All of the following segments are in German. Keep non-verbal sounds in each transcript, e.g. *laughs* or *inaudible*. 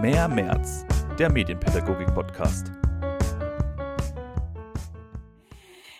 Mehr März, der Medienpädagogik-Podcast.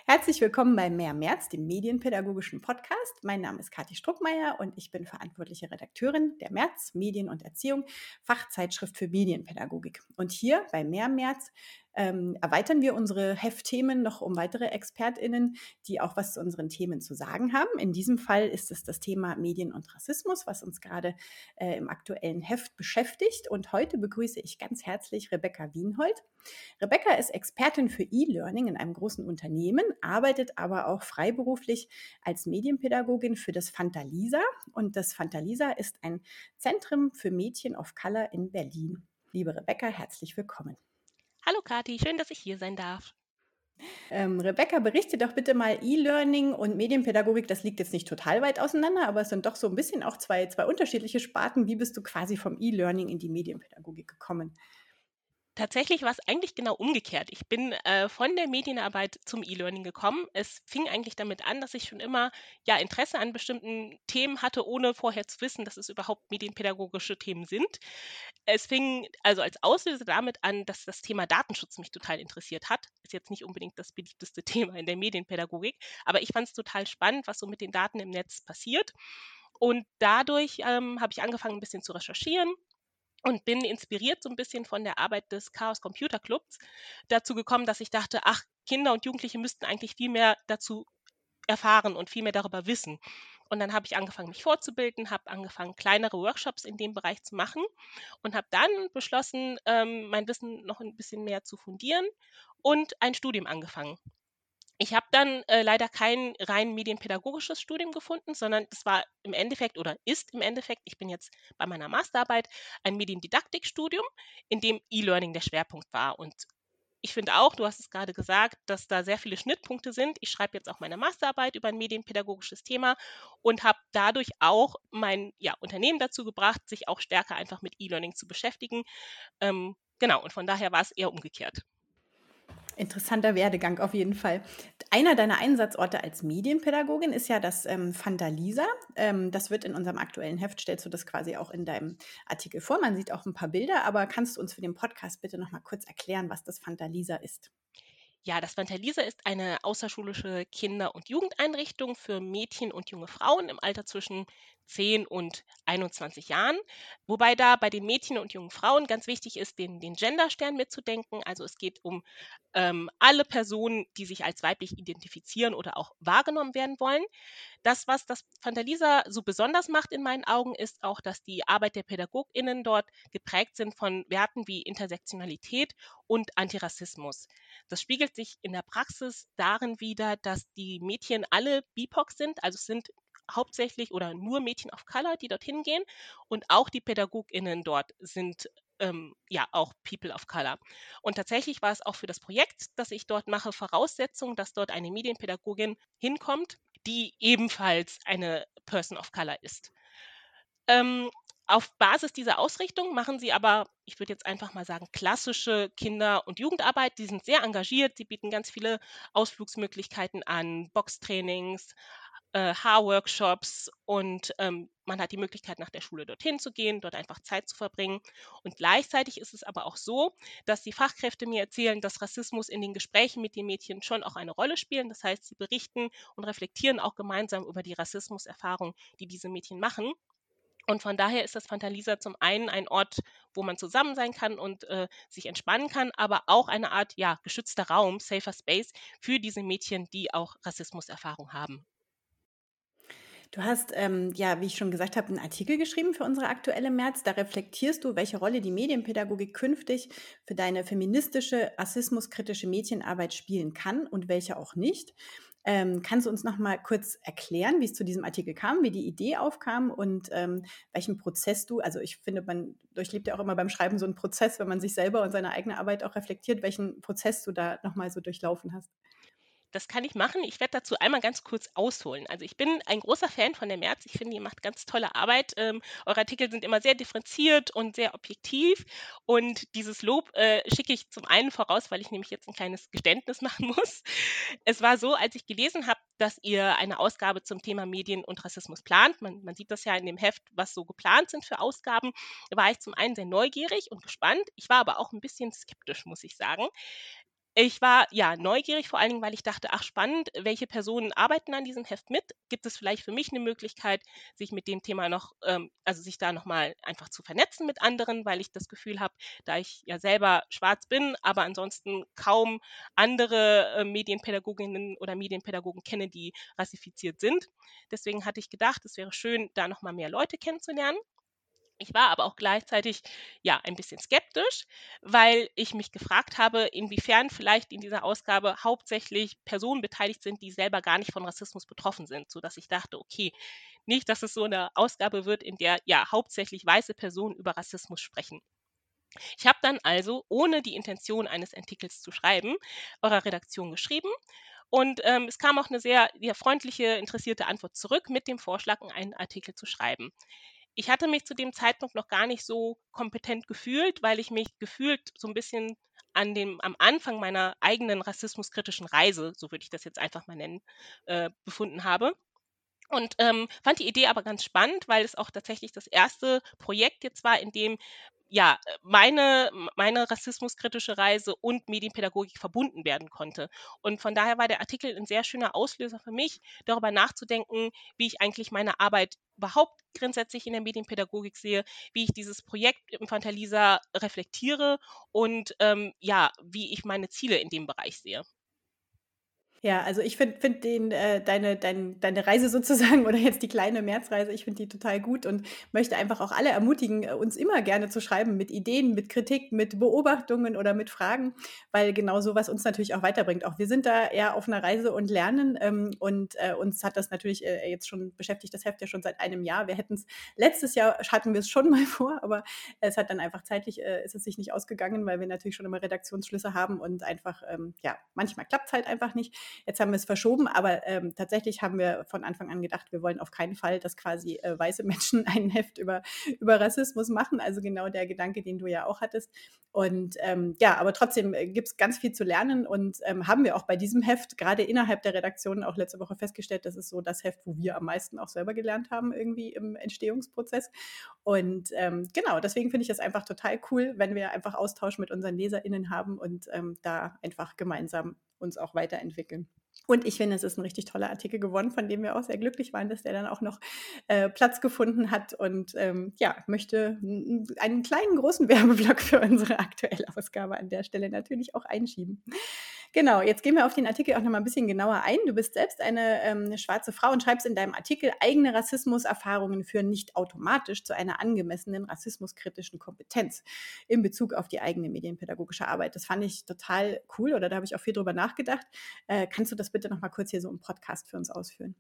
Herzlich willkommen bei Mehr März, dem medienpädagogischen Podcast. Mein Name ist Kathi Struckmeier und ich bin verantwortliche Redakteurin der März Medien und Erziehung, Fachzeitschrift für Medienpädagogik. Und hier bei Mehr März ähm, erweitern wir unsere Heftthemen noch um weitere ExpertInnen, die auch was zu unseren Themen zu sagen haben. In diesem Fall ist es das Thema Medien und Rassismus, was uns gerade äh, im aktuellen Heft beschäftigt. Und heute begrüße ich ganz herzlich Rebecca Wienhold. Rebecca ist Expertin für E-Learning in einem großen Unternehmen, arbeitet aber auch freiberuflich als Medienpädagogin für das Fantalisa. Und das Fantalisa ist ein Zentrum für Mädchen of Color in Berlin. Liebe Rebecca, herzlich willkommen. Hallo Kathi, schön, dass ich hier sein darf. Ähm, Rebecca, berichte doch bitte mal E-Learning und Medienpädagogik. Das liegt jetzt nicht total weit auseinander, aber es sind doch so ein bisschen auch zwei, zwei unterschiedliche Sparten. Wie bist du quasi vom E-Learning in die Medienpädagogik gekommen? Tatsächlich war es eigentlich genau umgekehrt. Ich bin äh, von der Medienarbeit zum E-Learning gekommen. Es fing eigentlich damit an, dass ich schon immer ja Interesse an bestimmten Themen hatte, ohne vorher zu wissen, dass es überhaupt medienpädagogische Themen sind. Es fing also als Auslöser damit an, dass das Thema Datenschutz mich total interessiert hat. Ist jetzt nicht unbedingt das beliebteste *laughs* Thema in der Medienpädagogik, aber ich fand es total spannend, was so mit den Daten im Netz passiert. Und dadurch ähm, habe ich angefangen, ein bisschen zu recherchieren, und bin inspiriert so ein bisschen von der Arbeit des Chaos Computer Clubs dazu gekommen, dass ich dachte, ach, Kinder und Jugendliche müssten eigentlich viel mehr dazu erfahren und viel mehr darüber wissen. Und dann habe ich angefangen, mich vorzubilden, habe angefangen, kleinere Workshops in dem Bereich zu machen und habe dann beschlossen, ähm, mein Wissen noch ein bisschen mehr zu fundieren und ein Studium angefangen. Ich habe dann äh, leider kein rein medienpädagogisches Studium gefunden, sondern es war im Endeffekt oder ist im Endeffekt, ich bin jetzt bei meiner Masterarbeit, ein Mediendidaktikstudium, in dem E-Learning der Schwerpunkt war. Und ich finde auch, du hast es gerade gesagt, dass da sehr viele Schnittpunkte sind. Ich schreibe jetzt auch meine Masterarbeit über ein medienpädagogisches Thema und habe dadurch auch mein ja, Unternehmen dazu gebracht, sich auch stärker einfach mit E-Learning zu beschäftigen. Ähm, genau, und von daher war es eher umgekehrt. Interessanter Werdegang auf jeden Fall. Einer deiner Einsatzorte als Medienpädagogin ist ja das ähm, Fandalisa. Ähm, das wird in unserem aktuellen Heft, stellst du das quasi auch in deinem Artikel vor. Man sieht auch ein paar Bilder, aber kannst du uns für den Podcast bitte noch mal kurz erklären, was das Fandalisa ist? Ja, das Fantalisa ist eine außerschulische Kinder- und Jugendeinrichtung für Mädchen und junge Frauen im Alter zwischen 10 und 21 Jahren. Wobei da bei den Mädchen und jungen Frauen ganz wichtig ist, den, den Genderstern mitzudenken. Also es geht um ähm, alle Personen, die sich als weiblich identifizieren oder auch wahrgenommen werden wollen. Das, was das Fantalisa so besonders macht in meinen Augen, ist auch, dass die Arbeit der PädagogInnen dort geprägt sind von Werten wie Intersektionalität und Antirassismus. Das spiegelt sich in der Praxis darin wider, dass die Mädchen alle BIPOC sind, also es sind hauptsächlich oder nur Mädchen of Color, die dorthin gehen. Und auch die PädagogInnen dort sind ähm, ja auch People of Color. Und tatsächlich war es auch für das Projekt, das ich dort mache, Voraussetzung, dass dort eine Medienpädagogin hinkommt, die ebenfalls eine Person of Color ist. Ähm, auf Basis dieser Ausrichtung machen sie aber, ich würde jetzt einfach mal sagen, klassische Kinder- und Jugendarbeit. Die sind sehr engagiert, sie bieten ganz viele Ausflugsmöglichkeiten an, Boxtrainings, äh, Haarworkshops und ähm, man hat die Möglichkeit, nach der Schule dorthin zu gehen, dort einfach Zeit zu verbringen. Und gleichzeitig ist es aber auch so, dass die Fachkräfte mir erzählen, dass Rassismus in den Gesprächen mit den Mädchen schon auch eine Rolle spielen. Das heißt, sie berichten und reflektieren auch gemeinsam über die Rassismuserfahrung, die diese Mädchen machen. Und von daher ist das Fantalisa zum einen ein Ort, wo man zusammen sein kann und äh, sich entspannen kann, aber auch eine Art ja, geschützter Raum, safer Space für diese Mädchen, die auch Rassismuserfahrung haben. Du hast, ähm, ja, wie ich schon gesagt habe, einen Artikel geschrieben für unsere aktuelle März. Da reflektierst du, welche Rolle die Medienpädagogik künftig für deine feministische, rassismuskritische Medienarbeit spielen kann und welche auch nicht. Ähm, kannst du uns noch mal kurz erklären, wie es zu diesem Artikel kam, wie die Idee aufkam und ähm, welchen Prozess du, also ich finde, man durchlebt ja auch immer beim Schreiben so einen Prozess, wenn man sich selber und seine eigene Arbeit auch reflektiert, welchen Prozess du da noch mal so durchlaufen hast? Das kann ich machen. Ich werde dazu einmal ganz kurz ausholen. Also ich bin ein großer Fan von der März. Ich finde, ihr macht ganz tolle Arbeit. Ähm, eure Artikel sind immer sehr differenziert und sehr objektiv. Und dieses Lob äh, schicke ich zum einen voraus, weil ich nämlich jetzt ein kleines Geständnis *laughs* machen muss. Es war so, als ich gelesen habe, dass ihr eine Ausgabe zum Thema Medien und Rassismus plant. Man, man sieht das ja in dem Heft, was so geplant sind für Ausgaben. Da war ich zum einen sehr neugierig und gespannt. Ich war aber auch ein bisschen skeptisch, muss ich sagen. Ich war ja neugierig, vor allen Dingen, weil ich dachte, ach spannend, welche Personen arbeiten an diesem Heft mit? Gibt es vielleicht für mich eine Möglichkeit, sich mit dem Thema noch, ähm, also sich da nochmal einfach zu vernetzen mit anderen, weil ich das Gefühl habe, da ich ja selber schwarz bin, aber ansonsten kaum andere äh, Medienpädagoginnen oder Medienpädagogen kenne, die rassifiziert sind. Deswegen hatte ich gedacht, es wäre schön, da nochmal mehr Leute kennenzulernen. Ich war aber auch gleichzeitig ja ein bisschen skeptisch, weil ich mich gefragt habe, inwiefern vielleicht in dieser Ausgabe hauptsächlich Personen beteiligt sind, die selber gar nicht von Rassismus betroffen sind, so dass ich dachte, okay, nicht, dass es so eine Ausgabe wird, in der ja hauptsächlich weiße Personen über Rassismus sprechen. Ich habe dann also, ohne die Intention eines Artikels zu schreiben, eurer Redaktion geschrieben und ähm, es kam auch eine sehr, sehr freundliche, interessierte Antwort zurück mit dem Vorschlag, einen Artikel zu schreiben ich hatte mich zu dem Zeitpunkt noch gar nicht so kompetent gefühlt, weil ich mich gefühlt so ein bisschen an dem, am Anfang meiner eigenen rassismuskritischen Reise, so würde ich das jetzt einfach mal nennen, äh, befunden habe. Und ähm, fand die Idee aber ganz spannend, weil es auch tatsächlich das erste Projekt jetzt war, in dem ja, meine, meine rassismuskritische Reise und Medienpädagogik verbunden werden konnte. Und von daher war der Artikel ein sehr schöner Auslöser für mich, darüber nachzudenken, wie ich eigentlich meine Arbeit überhaupt grundsätzlich in der Medienpädagogik sehe, wie ich dieses Projekt Infantalisa reflektiere und ähm, ja, wie ich meine Ziele in dem Bereich sehe. Ja, also ich finde find äh, deine, dein, deine Reise sozusagen *laughs* oder jetzt die kleine Märzreise, ich finde die total gut und möchte einfach auch alle ermutigen, äh, uns immer gerne zu schreiben mit Ideen, mit Kritik, mit Beobachtungen oder mit Fragen, weil genau sowas uns natürlich auch weiterbringt. Auch wir sind da eher auf einer Reise und lernen ähm, und äh, uns hat das natürlich äh, jetzt schon beschäftigt, das Heft ja schon seit einem Jahr. Wir hätten es, letztes Jahr hatten wir es schon *laughs* mal vor, aber es hat dann einfach zeitlich, äh, ist es sich nicht ausgegangen, weil wir natürlich schon immer Redaktionsschlüsse haben und einfach, ähm, ja, manchmal klappt es halt einfach nicht. Jetzt haben wir es verschoben, aber ähm, tatsächlich haben wir von Anfang an gedacht, wir wollen auf keinen Fall, dass quasi äh, weiße Menschen *laughs* ein Heft über, über Rassismus machen. Also genau der Gedanke, den du ja auch hattest. Und ähm, ja, aber trotzdem äh, gibt es ganz viel zu lernen und ähm, haben wir auch bei diesem Heft gerade innerhalb der Redaktion auch letzte Woche festgestellt, das ist so das Heft, wo wir am meisten auch selber gelernt haben, irgendwie im Entstehungsprozess. Und ähm, genau, deswegen finde ich das einfach total cool, wenn wir einfach Austausch mit unseren LeserInnen haben und ähm, da einfach gemeinsam uns auch weiterentwickeln. Und ich finde, es ist ein richtig toller Artikel geworden, von dem wir auch sehr glücklich waren, dass der dann auch noch äh, Platz gefunden hat. Und ähm, ja, möchte einen kleinen, großen *laughs* Werbeblock für unsere aktuelle Ausgabe an der Stelle natürlich auch einschieben. Genau, jetzt gehen wir auf den Artikel auch noch mal ein bisschen genauer ein. Du bist selbst eine, ähm, eine schwarze Frau und schreibst in deinem Artikel, eigene Rassismuserfahrungen führen nicht automatisch zu einer angemessenen rassismuskritischen Kompetenz in Bezug auf die eigene medienpädagogische Arbeit. Das fand ich total cool oder da habe ich auch viel drüber nachgedacht. Äh, kannst du das bitte noch mal kurz hier so im Podcast für uns ausführen?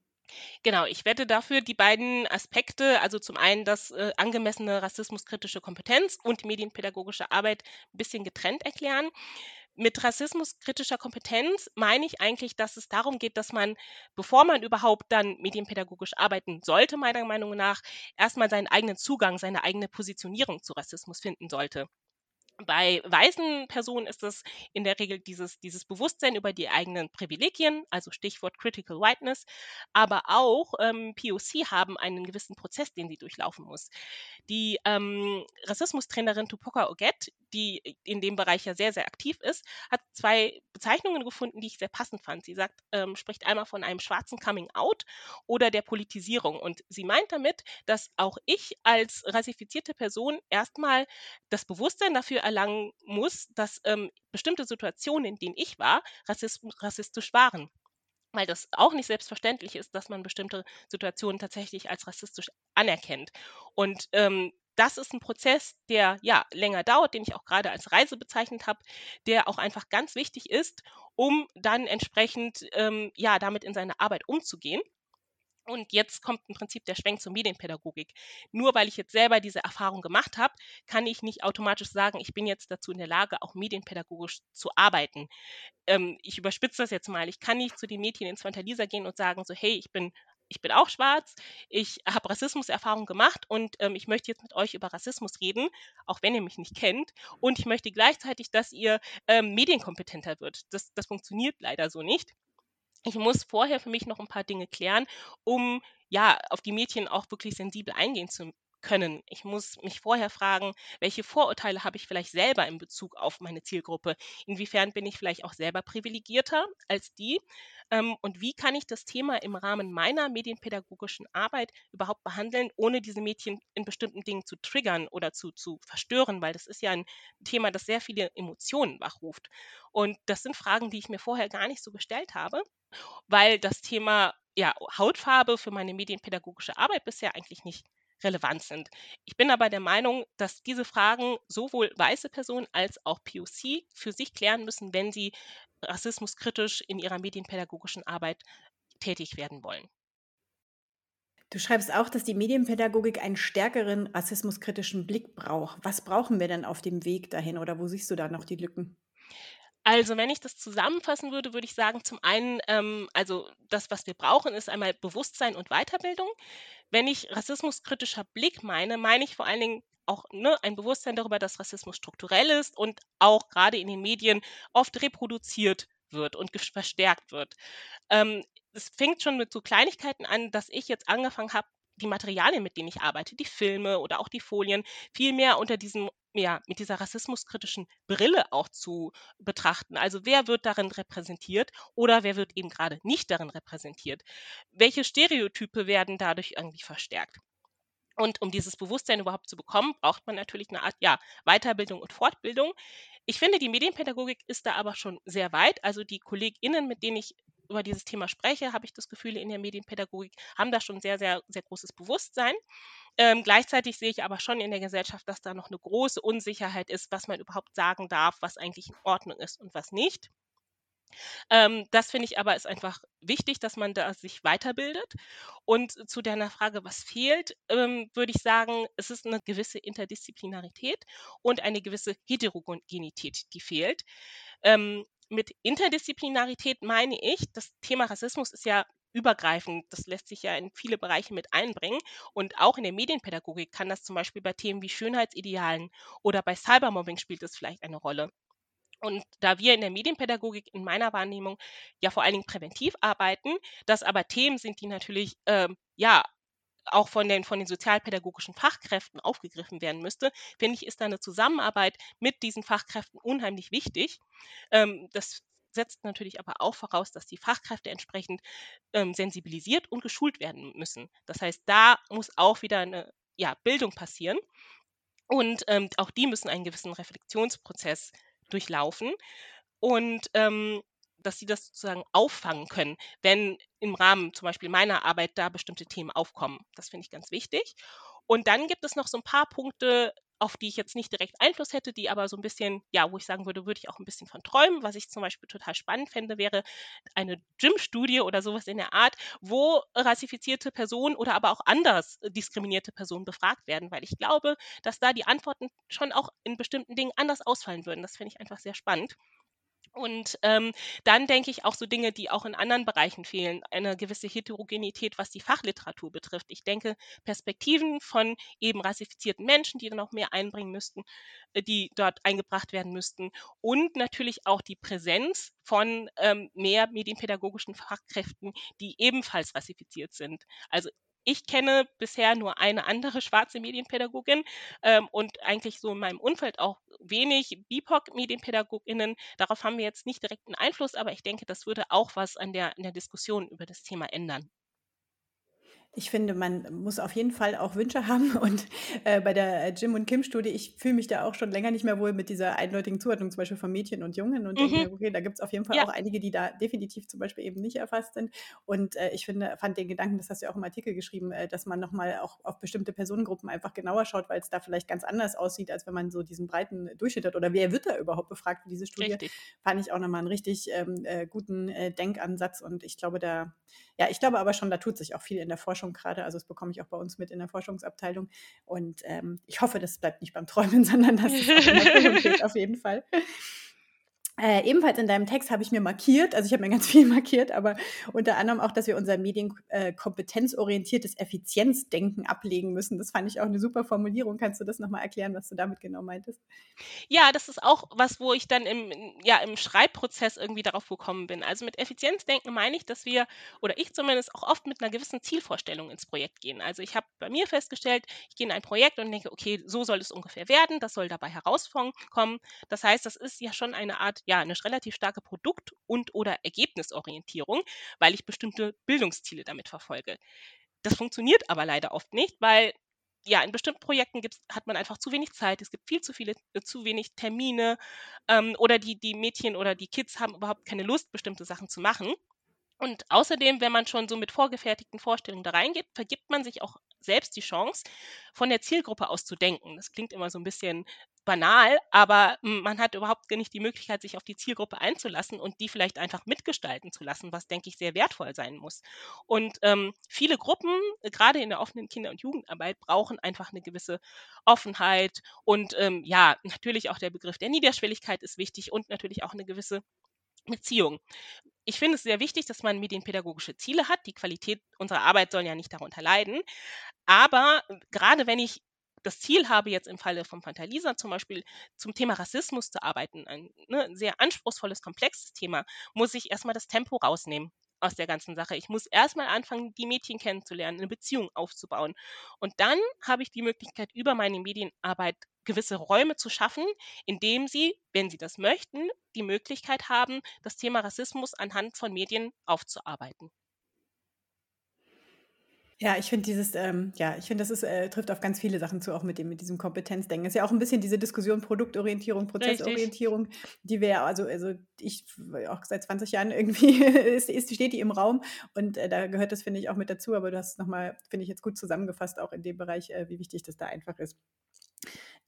Genau, ich werde dafür die beiden Aspekte, also zum einen das äh, angemessene rassismuskritische Kompetenz und die medienpädagogische Arbeit ein bisschen getrennt erklären. Mit rassismuskritischer Kompetenz meine ich eigentlich, dass es darum geht, dass man, bevor man überhaupt dann medienpädagogisch arbeiten sollte, meiner Meinung nach, erstmal seinen eigenen Zugang, seine eigene Positionierung zu Rassismus finden sollte. Bei weißen Personen ist es in der Regel dieses, dieses Bewusstsein über die eigenen Privilegien, also Stichwort Critical Whiteness, aber auch ähm, POC haben einen gewissen Prozess, den sie durchlaufen muss. Die ähm, Rassismustrainerin Tupoka Oget, die in dem Bereich ja sehr, sehr aktiv ist, hat zwei Bezeichnungen gefunden, die ich sehr passend fand. Sie sagt, ähm, spricht einmal von einem schwarzen Coming Out oder der Politisierung. Und sie meint damit, dass auch ich als rassifizierte Person erstmal das Bewusstsein dafür erlangen muss, dass ähm, bestimmte Situationen, in denen ich war, rassistisch waren weil das auch nicht selbstverständlich ist, dass man bestimmte Situationen tatsächlich als rassistisch anerkennt. Und ähm, das ist ein Prozess, der ja länger dauert, den ich auch gerade als Reise bezeichnet habe, der auch einfach ganz wichtig ist, um dann entsprechend ähm, ja damit in seine Arbeit umzugehen. Und jetzt kommt im Prinzip der Schwenk zur Medienpädagogik. Nur weil ich jetzt selber diese Erfahrung gemacht habe, kann ich nicht automatisch sagen, ich bin jetzt dazu in der Lage, auch medienpädagogisch zu arbeiten. Ähm, ich überspitze das jetzt mal. Ich kann nicht zu den Mädchen ins Lisa gehen und sagen, so, hey, ich bin ich bin auch schwarz, ich habe Rassismuserfahrung gemacht und ähm, ich möchte jetzt mit euch über Rassismus reden, auch wenn ihr mich nicht kennt. Und ich möchte gleichzeitig, dass ihr ähm, medienkompetenter wird. Das, das funktioniert leider so nicht ich muss vorher für mich noch ein paar Dinge klären, um ja auf die Mädchen auch wirklich sensibel eingehen zu können. Ich muss mich vorher fragen, welche Vorurteile habe ich vielleicht selber in Bezug auf meine Zielgruppe? Inwiefern bin ich vielleicht auch selber privilegierter als die? Ähm, und wie kann ich das Thema im Rahmen meiner medienpädagogischen Arbeit überhaupt behandeln, ohne diese Mädchen in bestimmten Dingen zu triggern oder zu, zu verstören? Weil das ist ja ein Thema, das sehr viele Emotionen wachruft. Und das sind Fragen, die ich mir vorher gar nicht so gestellt habe weil das Thema ja, Hautfarbe für meine medienpädagogische Arbeit bisher eigentlich nicht relevant sind. Ich bin aber der Meinung, dass diese Fragen sowohl weiße Personen als auch POC für sich klären müssen, wenn sie rassismuskritisch in ihrer medienpädagogischen Arbeit tätig werden wollen. Du schreibst auch, dass die Medienpädagogik einen stärkeren rassismuskritischen Blick braucht. Was brauchen wir denn auf dem Weg dahin oder wo siehst du da noch die Lücken? Also, wenn ich das zusammenfassen würde, würde ich sagen, zum einen, ähm, also das, was wir brauchen, ist einmal Bewusstsein und Weiterbildung. Wenn ich rassismuskritischer Blick meine, meine ich vor allen Dingen auch ne, ein Bewusstsein darüber, dass Rassismus strukturell ist und auch gerade in den Medien oft reproduziert wird und verstärkt wird. Ähm, es fängt schon mit so Kleinigkeiten an, dass ich jetzt angefangen habe, die Materialien, mit denen ich arbeite, die Filme oder auch die Folien, viel mehr unter diesem ja, mit dieser rassismuskritischen Brille auch zu betrachten. Also wer wird darin repräsentiert oder wer wird eben gerade nicht darin repräsentiert? Welche Stereotype werden dadurch irgendwie verstärkt? Und um dieses Bewusstsein überhaupt zu bekommen, braucht man natürlich eine Art ja, Weiterbildung und Fortbildung. Ich finde, die Medienpädagogik ist da aber schon sehr weit. Also die KollegInnen, mit denen ich über dieses Thema spreche, habe ich das Gefühl, in der Medienpädagogik haben da schon sehr, sehr, sehr großes Bewusstsein. Ähm, gleichzeitig sehe ich aber schon in der Gesellschaft, dass da noch eine große Unsicherheit ist, was man überhaupt sagen darf, was eigentlich in Ordnung ist und was nicht. Ähm, das finde ich aber ist einfach wichtig, dass man da sich weiterbildet. Und zu deiner Frage, was fehlt, ähm, würde ich sagen, es ist eine gewisse Interdisziplinarität und eine gewisse Heterogenität, die fehlt. Ähm, mit Interdisziplinarität meine ich, das Thema Rassismus ist ja übergreifend. Das lässt sich ja in viele Bereiche mit einbringen. Und auch in der Medienpädagogik kann das zum Beispiel bei Themen wie Schönheitsidealen oder bei Cybermobbing spielt es vielleicht eine Rolle. Und da wir in der Medienpädagogik in meiner Wahrnehmung ja vor allen Dingen präventiv arbeiten, das aber Themen sind, die natürlich ähm, ja auch von den, von den sozialpädagogischen Fachkräften aufgegriffen werden müsste, finde ich, ist da eine Zusammenarbeit mit diesen Fachkräften unheimlich wichtig. Ähm, das setzt natürlich aber auch voraus, dass die Fachkräfte entsprechend ähm, sensibilisiert und geschult werden müssen. Das heißt, da muss auch wieder eine ja, Bildung passieren. Und ähm, auch die müssen einen gewissen Reflexionsprozess durchlaufen. Und ähm, dass sie das sozusagen auffangen können, wenn im Rahmen zum Beispiel meiner Arbeit da bestimmte Themen aufkommen. Das finde ich ganz wichtig. Und dann gibt es noch so ein paar Punkte, auf die ich jetzt nicht direkt Einfluss hätte, die aber so ein bisschen, ja, wo ich sagen würde, würde ich auch ein bisschen von träumen. Was ich zum Beispiel total spannend fände, wäre eine Gym-Studie oder sowas in der Art, wo rassifizierte Personen oder aber auch anders diskriminierte Personen befragt werden, weil ich glaube, dass da die Antworten schon auch in bestimmten Dingen anders ausfallen würden. Das finde ich einfach sehr spannend. Und ähm, dann denke ich auch so Dinge, die auch in anderen Bereichen fehlen, eine gewisse Heterogenität, was die Fachliteratur betrifft. Ich denke, Perspektiven von eben rassifizierten Menschen, die dann auch mehr einbringen müssten, äh, die dort eingebracht werden müssten. Und natürlich auch die Präsenz von ähm, mehr medienpädagogischen Fachkräften, die ebenfalls rassifiziert sind. Also ich kenne bisher nur eine andere schwarze Medienpädagogin ähm, und eigentlich so in meinem Umfeld auch wenig BIPOC-Medienpädagoginnen. Darauf haben wir jetzt nicht direkt einen Einfluss, aber ich denke, das würde auch was an der, an der Diskussion über das Thema ändern. Ich finde, man muss auf jeden Fall auch Wünsche *laughs* haben. Und äh, bei der Jim und Kim-Studie, ich fühle mich da auch schon länger nicht mehr wohl mit dieser eindeutigen Zuordnung, zum Beispiel von Mädchen und Jungen. Und mhm. denke, okay, da gibt es auf jeden Fall ja. auch einige, die da definitiv zum Beispiel eben nicht erfasst sind. Und äh, ich finde, fand den Gedanken, das hast du ja auch im Artikel geschrieben, äh, dass man nochmal auch auf bestimmte Personengruppen einfach genauer schaut, weil es da vielleicht ganz anders aussieht, als wenn man so diesen breiten Durchschnitt hat. Oder wer wird da überhaupt befragt für diese Studie? Richtig. Fand ich auch nochmal einen richtig ähm, äh, guten äh, Denkansatz. Und ich glaube, da ja, ich glaube aber schon, da tut sich auch viel in der Forschung gerade. Also das bekomme ich auch bei uns mit in der Forschungsabteilung. Und ähm, ich hoffe, das bleibt nicht beim Träumen, *laughs* sondern dass es auch in geht, auf jeden Fall. Äh, ebenfalls in deinem Text habe ich mir markiert, also ich habe mir ganz *laughs* viel markiert, aber unter anderem auch, dass wir unser medienkompetenzorientiertes äh, Effizienzdenken ablegen müssen. Das fand ich auch eine super Formulierung. Kannst du das nochmal erklären, was du damit genau meintest? Ja, das ist auch was, wo ich dann im, ja, im Schreibprozess irgendwie darauf gekommen bin. Also mit Effizienzdenken meine ich, dass wir, oder ich zumindest, auch oft mit einer gewissen Zielvorstellung ins Projekt gehen. Also ich habe bei mir festgestellt, ich gehe in ein Projekt und denke, okay, so soll es ungefähr werden, das soll dabei herauskommen. Das heißt, das ist ja schon eine Art ja, eine relativ starke Produkt- und oder Ergebnisorientierung, weil ich bestimmte Bildungsziele damit verfolge. Das funktioniert aber leider oft nicht, weil ja, in bestimmten Projekten gibt's, hat man einfach zu wenig Zeit, es gibt viel zu viele, äh, zu wenig Termine ähm, oder die, die Mädchen oder die Kids haben überhaupt keine Lust, bestimmte Sachen zu machen. Und außerdem, wenn man schon so mit vorgefertigten Vorstellungen da reingeht, vergibt man sich auch selbst die Chance, von der Zielgruppe aus zu denken. Das klingt immer so ein bisschen banal, aber man hat überhaupt nicht die Möglichkeit, sich auf die Zielgruppe einzulassen und die vielleicht einfach mitgestalten zu lassen, was, denke ich, sehr wertvoll sein muss. Und ähm, viele Gruppen, gerade in der offenen Kinder- und Jugendarbeit, brauchen einfach eine gewisse Offenheit und ähm, ja, natürlich auch der Begriff der Niederschwelligkeit ist wichtig und natürlich auch eine gewisse Beziehung. Ich finde es sehr wichtig, dass man medienpädagogische Ziele hat. Die Qualität unserer Arbeit soll ja nicht darunter leiden. Aber äh, gerade wenn ich das Ziel habe, jetzt im Falle von Fantalisa zum Beispiel zum Thema Rassismus zu arbeiten, ein, ne, sehr anspruchsvolles, komplexes Thema, muss ich erstmal das Tempo rausnehmen aus der ganzen Sache. Ich muss erstmal anfangen, die Mädchen kennenzulernen, eine Beziehung aufzubauen. Und dann habe ich die Möglichkeit, über meine Medienarbeit gewisse Räume zu schaffen, indem sie, wenn sie das möchten, die Möglichkeit haben, das Thema Rassismus anhand von Medien aufzuarbeiten. Ja, ich finde dieses, ähm, ja, ich finde, das ist, äh, trifft auf ganz viele Sachen zu, auch mit dem, mit diesem Kompetenzdenken. Ist ja auch ein bisschen diese Diskussion Produktorientierung, Prozessorientierung, Richtig. die wir ja, also, also ich auch seit 20 Jahren irgendwie *laughs* ist, ist, steht die im Raum und äh, da gehört das, finde ich, auch mit dazu, aber du hast es nochmal, finde ich, jetzt gut zusammengefasst, auch in dem Bereich, äh, wie wichtig das da einfach ist.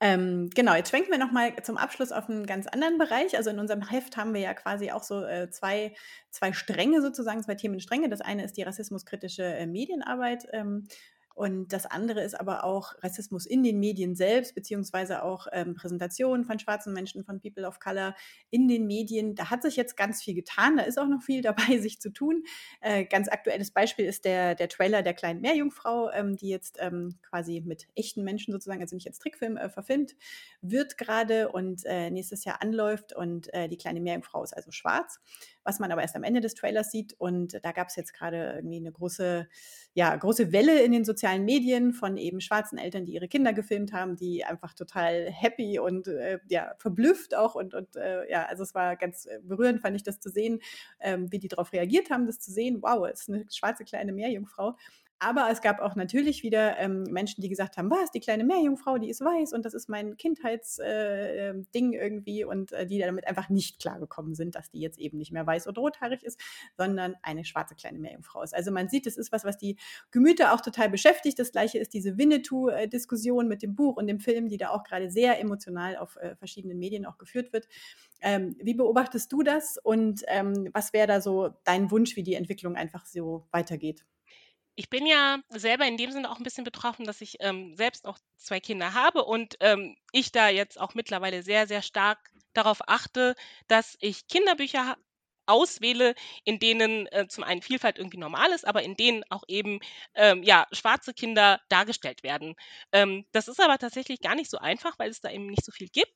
Ähm, genau, jetzt schwenken wir nochmal zum Abschluss auf einen ganz anderen Bereich. Also in unserem Heft haben wir ja quasi auch so äh, zwei, zwei Stränge sozusagen, zwei Themenstränge. Das eine ist die rassismuskritische äh, Medienarbeit. Ähm, und das andere ist aber auch Rassismus in den Medien selbst, beziehungsweise auch ähm, Präsentationen von schwarzen Menschen, von People of Color in den Medien. Da hat sich jetzt ganz viel getan, da ist auch noch viel *laughs* dabei, sich zu tun. Äh, ganz aktuelles Beispiel ist der, der Trailer der kleinen Meerjungfrau, ähm, die jetzt ähm, quasi mit echten Menschen sozusagen, also nicht als Trickfilm, äh, verfilmt wird gerade und äh, nächstes Jahr anläuft. Und äh, die kleine Meerjungfrau ist also schwarz was man aber erst am Ende des Trailers sieht. Und da gab es jetzt gerade irgendwie eine große, ja, große Welle in den sozialen Medien von eben schwarzen Eltern, die ihre Kinder gefilmt haben, die einfach total happy und äh, ja, verblüfft auch und, und äh, ja, also es war ganz äh, berührend, fand ich das zu sehen, ähm, wie die darauf reagiert haben, das zu sehen. Wow, es ist eine schwarze kleine Meerjungfrau. Aber es gab auch natürlich wieder ähm, Menschen, die gesagt haben, was, die kleine Meerjungfrau, die ist weiß und das ist mein Kindheitsding äh, ähm, irgendwie und äh, die damit einfach nicht klargekommen sind, dass die jetzt eben nicht mehr weiß oder rothaarig ist, sondern eine schwarze kleine Meerjungfrau ist. Also man sieht, es ist was, was die Gemüter auch total beschäftigt. Das gleiche ist diese Winnetou-Diskussion mit dem Buch und dem Film, die da auch gerade sehr emotional auf äh, verschiedenen Medien auch geführt wird. Ähm, wie beobachtest du das und ähm, was wäre da so dein Wunsch, wie die Entwicklung einfach so weitergeht? Ich bin ja selber in dem Sinne auch ein bisschen betroffen, dass ich, ähm, selbst auch zwei Kinder habe und, ähm, ich da jetzt auch mittlerweile sehr, sehr stark darauf achte, dass ich Kinderbücher auswähle, in denen, äh, zum einen Vielfalt irgendwie normal ist, aber in denen auch eben, ähm, ja, schwarze Kinder dargestellt werden. Ähm, das ist aber tatsächlich gar nicht so einfach, weil es da eben nicht so viel gibt.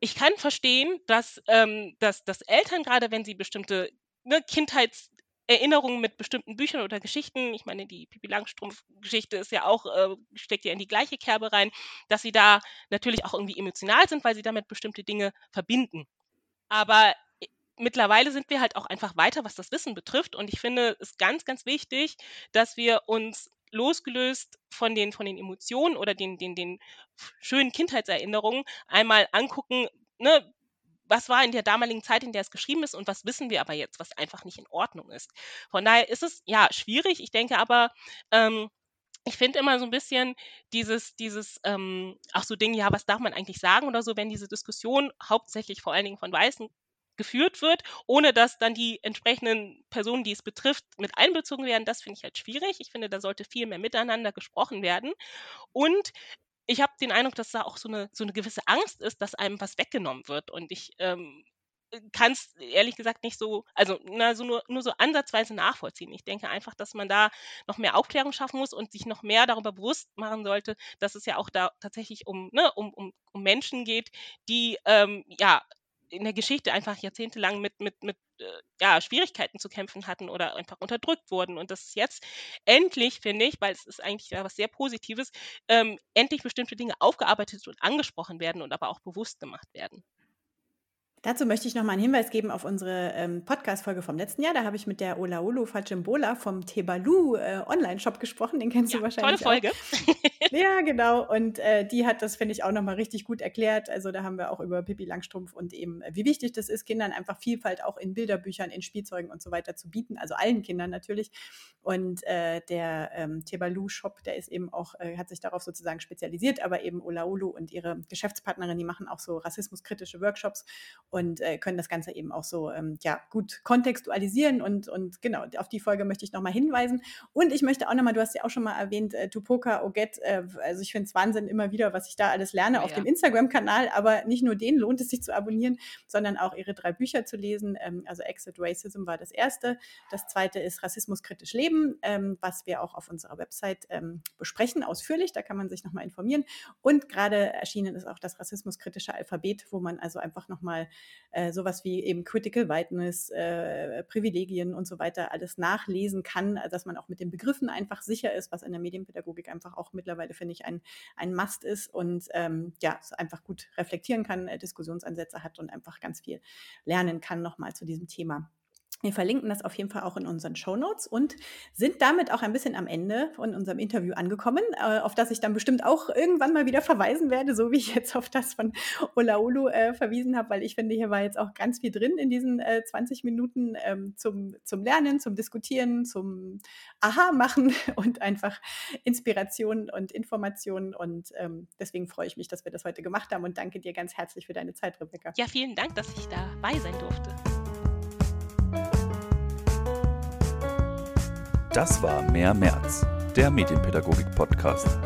Ich kann verstehen, dass, ähm, dass dass Eltern, gerade wenn sie bestimmte, ne, Kindheits Erinnerungen mit bestimmten Büchern oder Geschichten, ich meine, die Pipi Langstrumpf-Geschichte ist ja auch, äh, steckt ja in die gleiche Kerbe rein, dass sie da natürlich auch irgendwie emotional sind, weil sie damit bestimmte Dinge verbinden. Aber äh, mittlerweile sind wir halt auch einfach weiter, was das Wissen betrifft. Und ich finde es ganz, ganz wichtig, dass wir uns losgelöst von den, von den Emotionen oder den, den, den schönen Kindheitserinnerungen einmal angucken, ne, was war in der damaligen Zeit, in der es geschrieben ist und was wissen wir aber jetzt, was einfach nicht in Ordnung ist. Von daher ist es ja schwierig. Ich denke aber, ähm, ich finde immer so ein bisschen dieses, dieses, ähm, auch so Dinge, ja, was darf man eigentlich sagen oder so, wenn diese Diskussion hauptsächlich vor allen Dingen von Weißen geführt wird, ohne dass dann die entsprechenden Personen, die es betrifft, mit einbezogen werden. Das finde ich halt schwierig. Ich finde, da sollte viel mehr miteinander gesprochen werden. Und ich habe den Eindruck, dass da auch so eine, so eine gewisse Angst ist, dass einem was weggenommen wird. Und ich ähm, kann es ehrlich gesagt nicht so, also na, so nur, nur so ansatzweise nachvollziehen. Ich denke einfach, dass man da noch mehr Aufklärung schaffen muss und sich noch mehr darüber bewusst machen sollte, dass es ja auch da tatsächlich um, ne, um, um, um Menschen geht, die ähm, ja in der Geschichte einfach jahrzehntelang mit, mit, mit ja, Schwierigkeiten zu kämpfen hatten oder einfach unterdrückt wurden. Und das ist jetzt endlich, finde ich, weil es ist eigentlich ja was sehr Positives, ähm, endlich bestimmte Dinge aufgearbeitet und angesprochen werden und aber auch bewusst gemacht werden. Dazu möchte ich noch mal einen Hinweis geben auf unsere ähm, Podcast-Folge vom letzten Jahr. Da habe ich mit der Olaolu Fajimbola vom Tebalu äh, Online-Shop gesprochen. Den kennst ja, du wahrscheinlich tolle Folge. Auch. *laughs* ja, genau. Und äh, die hat das, finde ich, auch noch mal richtig gut erklärt. Also da haben wir auch über Pippi Langstrumpf und eben, äh, wie wichtig das ist, Kindern einfach Vielfalt auch in Bilderbüchern, in Spielzeugen und so weiter zu bieten. Also allen Kindern natürlich. Und äh, der ähm, Tebalu-Shop, der ist eben auch, äh, hat sich darauf sozusagen spezialisiert, aber eben Olaolu und ihre Geschäftspartnerin, die machen auch so rassismuskritische Workshops und äh, können das Ganze eben auch so ähm, ja, gut kontextualisieren und, und genau, auf die Folge möchte ich nochmal hinweisen. Und ich möchte auch nochmal, du hast ja auch schon mal erwähnt, äh, Tupoka Oget, äh, also ich finde es Wahnsinn immer wieder, was ich da alles lerne ja, auf ja. dem Instagram-Kanal, aber nicht nur den lohnt es sich zu abonnieren, sondern auch ihre drei Bücher zu lesen. Ähm, also Exit Racism war das erste. Das zweite ist Rassismus kritisch leben, ähm, was wir auch auf unserer Website ähm, besprechen, ausführlich. Da kann man sich nochmal informieren. Und gerade erschienen ist auch das rassismuskritische Alphabet, wo man also einfach nochmal äh, sowas wie eben Critical Whiteness, äh, Privilegien und so weiter alles nachlesen kann, dass man auch mit den Begriffen einfach sicher ist, was in der Medienpädagogik einfach auch mittlerweile, finde ich, ein, ein Must ist und ähm, ja, einfach gut reflektieren kann, äh, Diskussionsansätze hat und einfach ganz viel lernen kann nochmal zu diesem Thema. Wir verlinken das auf jeden Fall auch in unseren Show Notes und sind damit auch ein bisschen am Ende von unserem Interview angekommen, äh, auf das ich dann bestimmt auch irgendwann mal wieder verweisen werde, so wie ich jetzt auf das von Olaolu äh, verwiesen habe, weil ich finde, hier war jetzt auch ganz viel drin in diesen äh, 20 Minuten ähm, zum, zum Lernen, zum Diskutieren, zum Aha machen *laughs* und einfach Inspiration und Informationen. Und ähm, deswegen freue ich mich, dass wir das heute gemacht haben und danke dir ganz herzlich für deine Zeit, Rebecca. Ja, vielen Dank, dass ich dabei sein durfte. Das war Mehr März, der Medienpädagogik-Podcast.